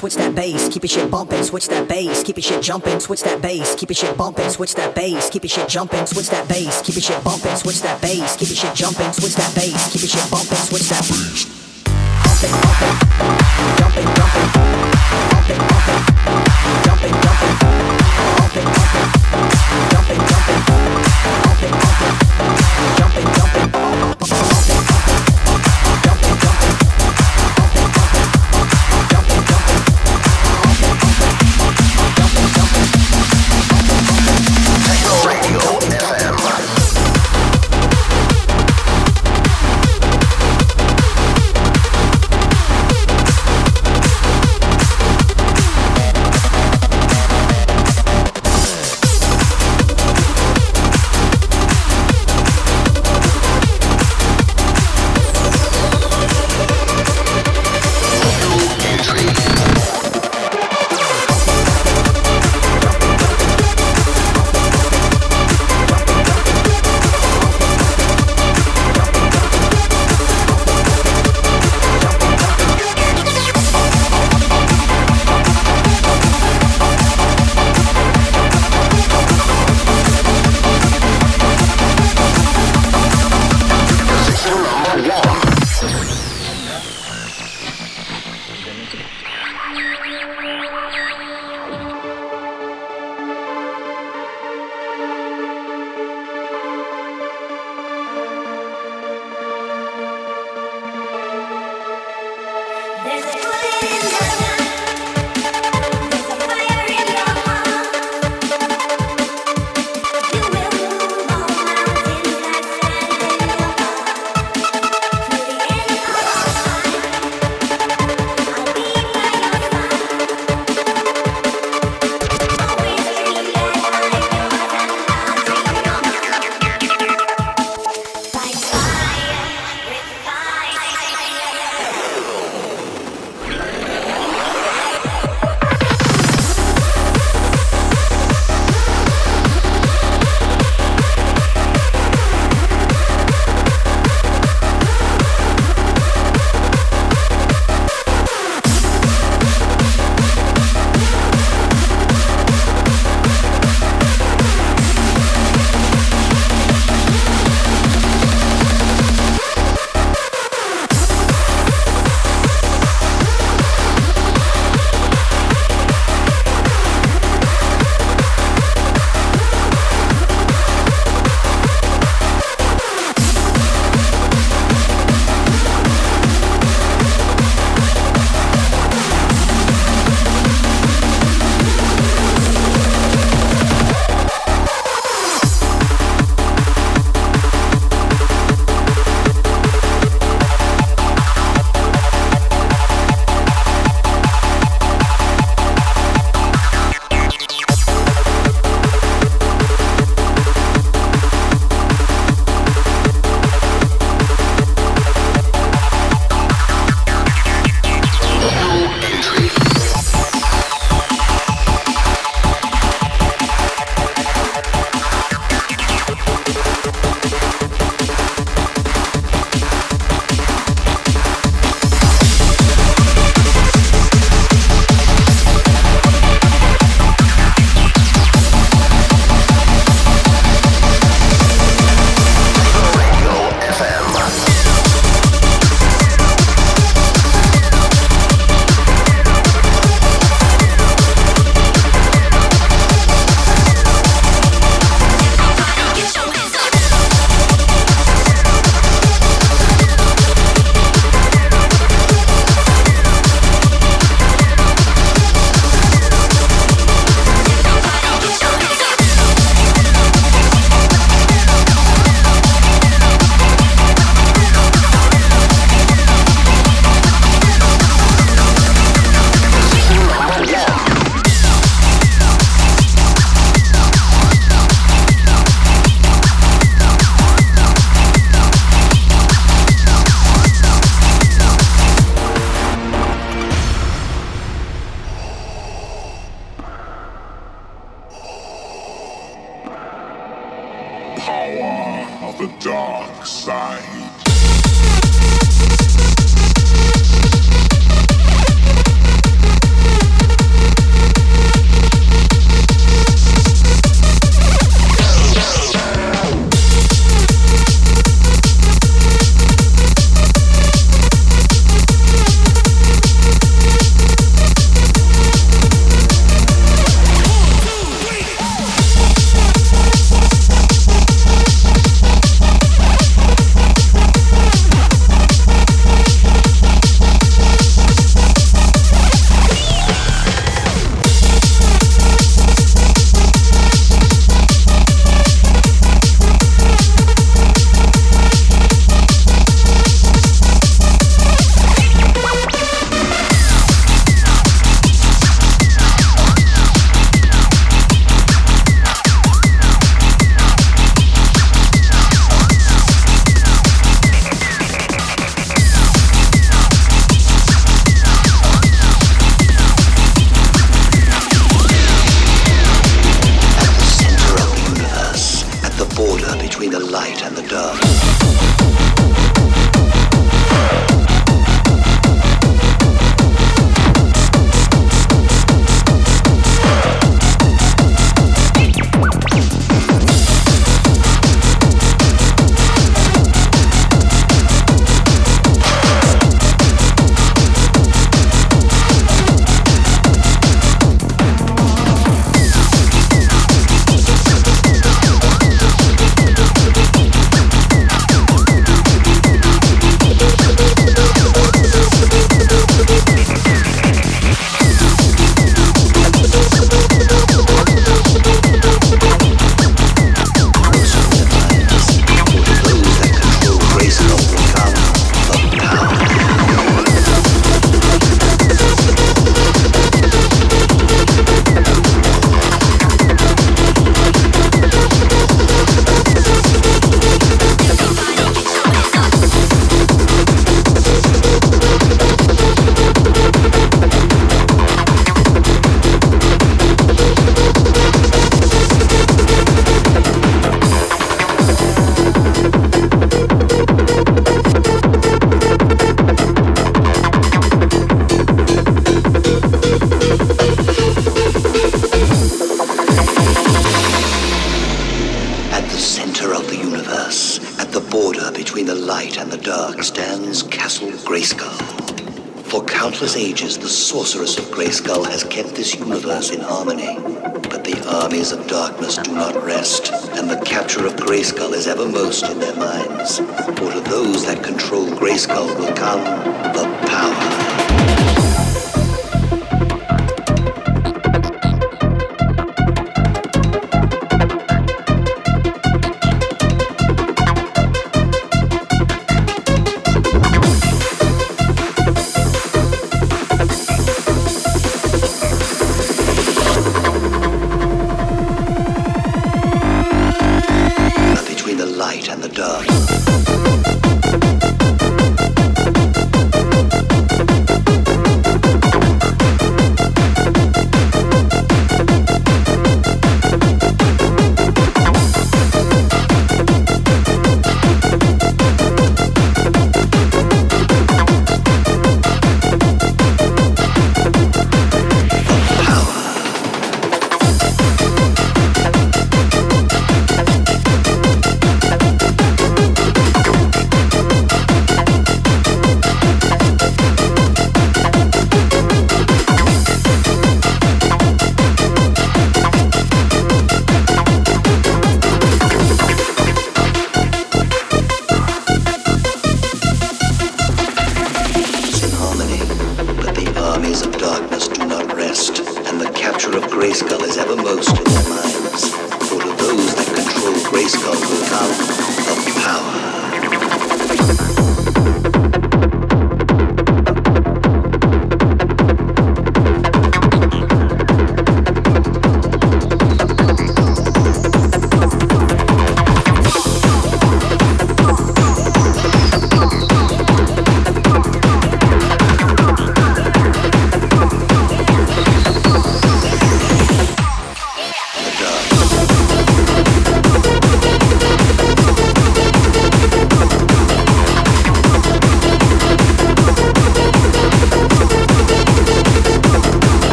switch that bass, keep your shit bumping, switch that bass, keep your shit jumping, switch that bass, keep your shit bumping, switch that bass, keep your shit jumping, switch that bass, keep your shit bumping, switch that bass. Keep a shit jumping. What's that bass? Keep a shit bumping, bumping, jumping, jumping,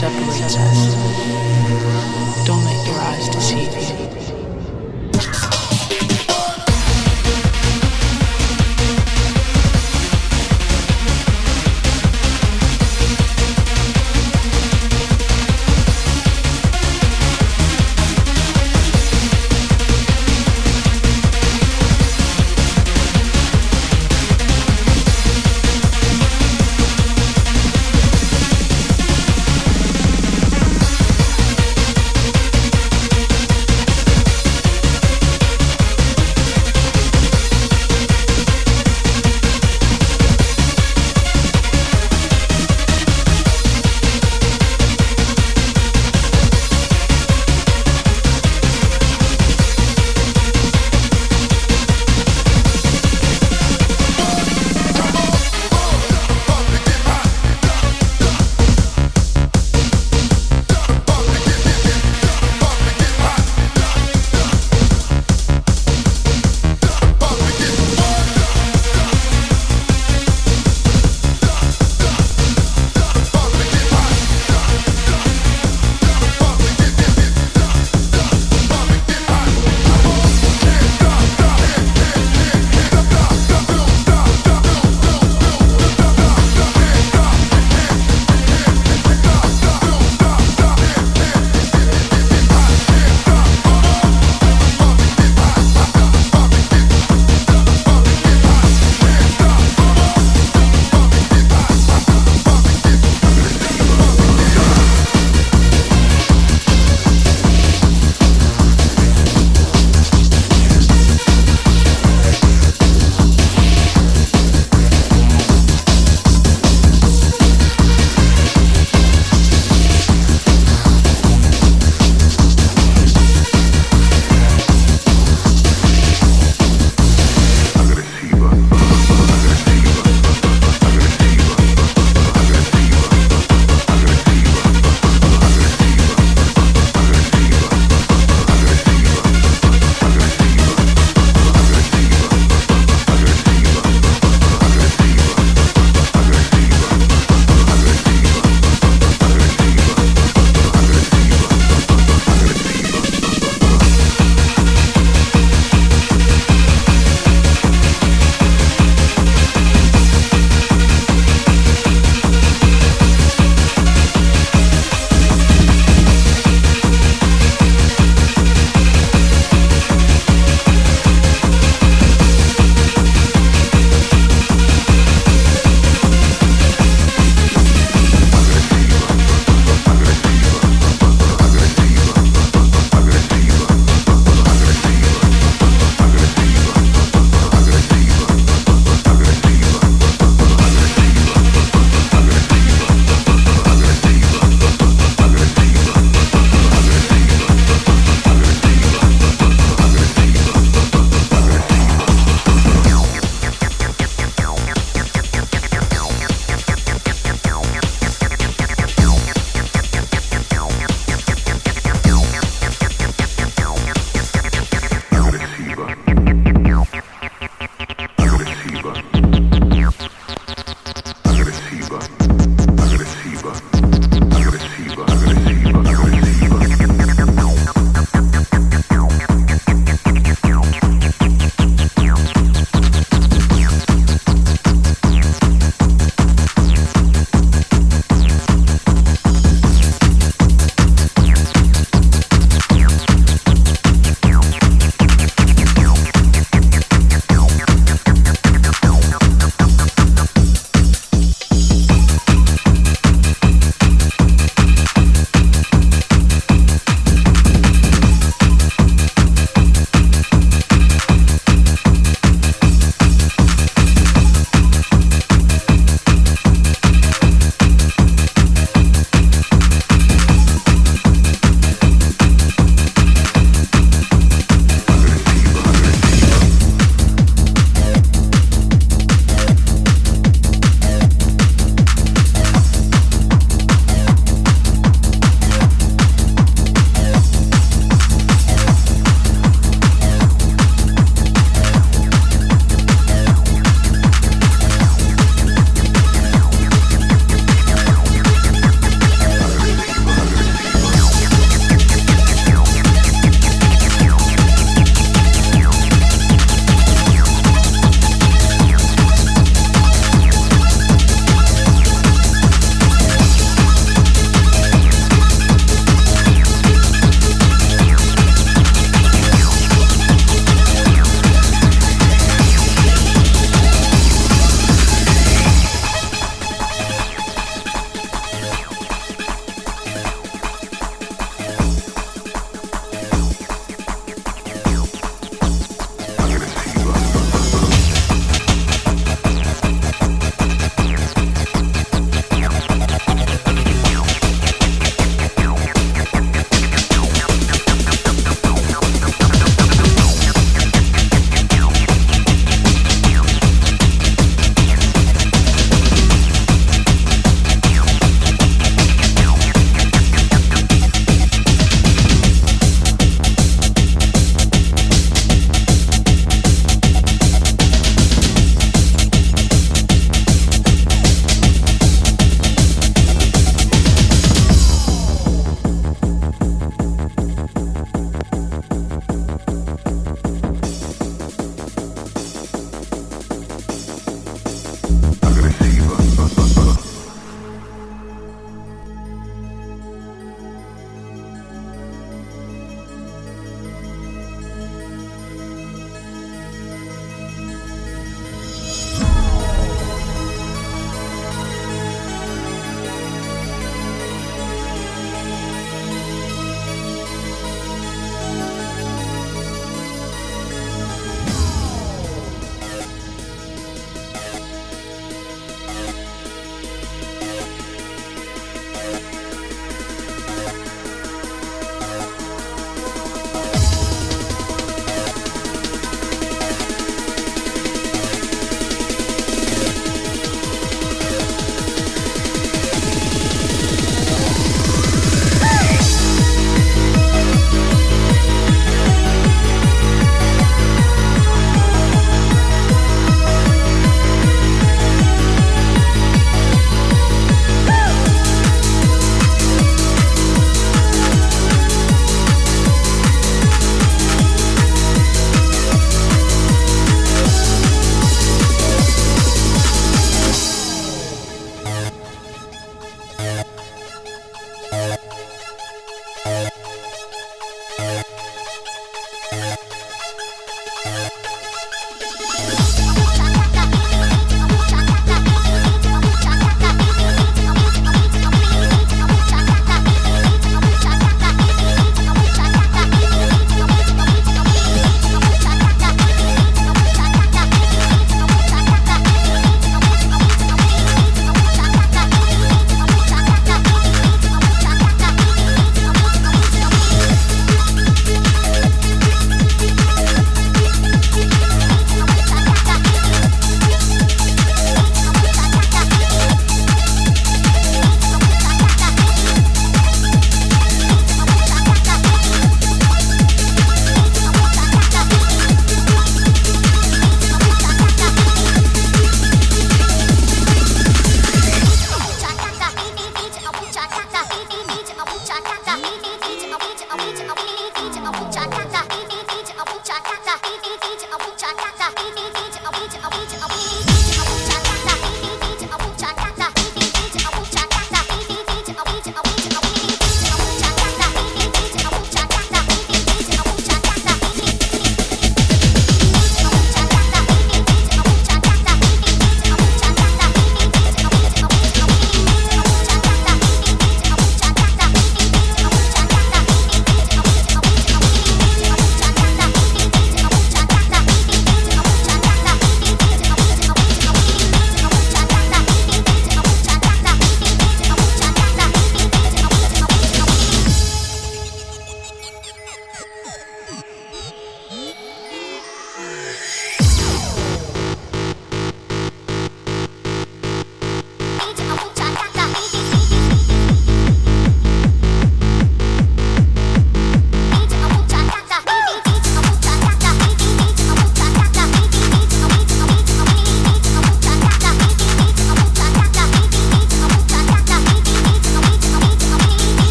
Separates us.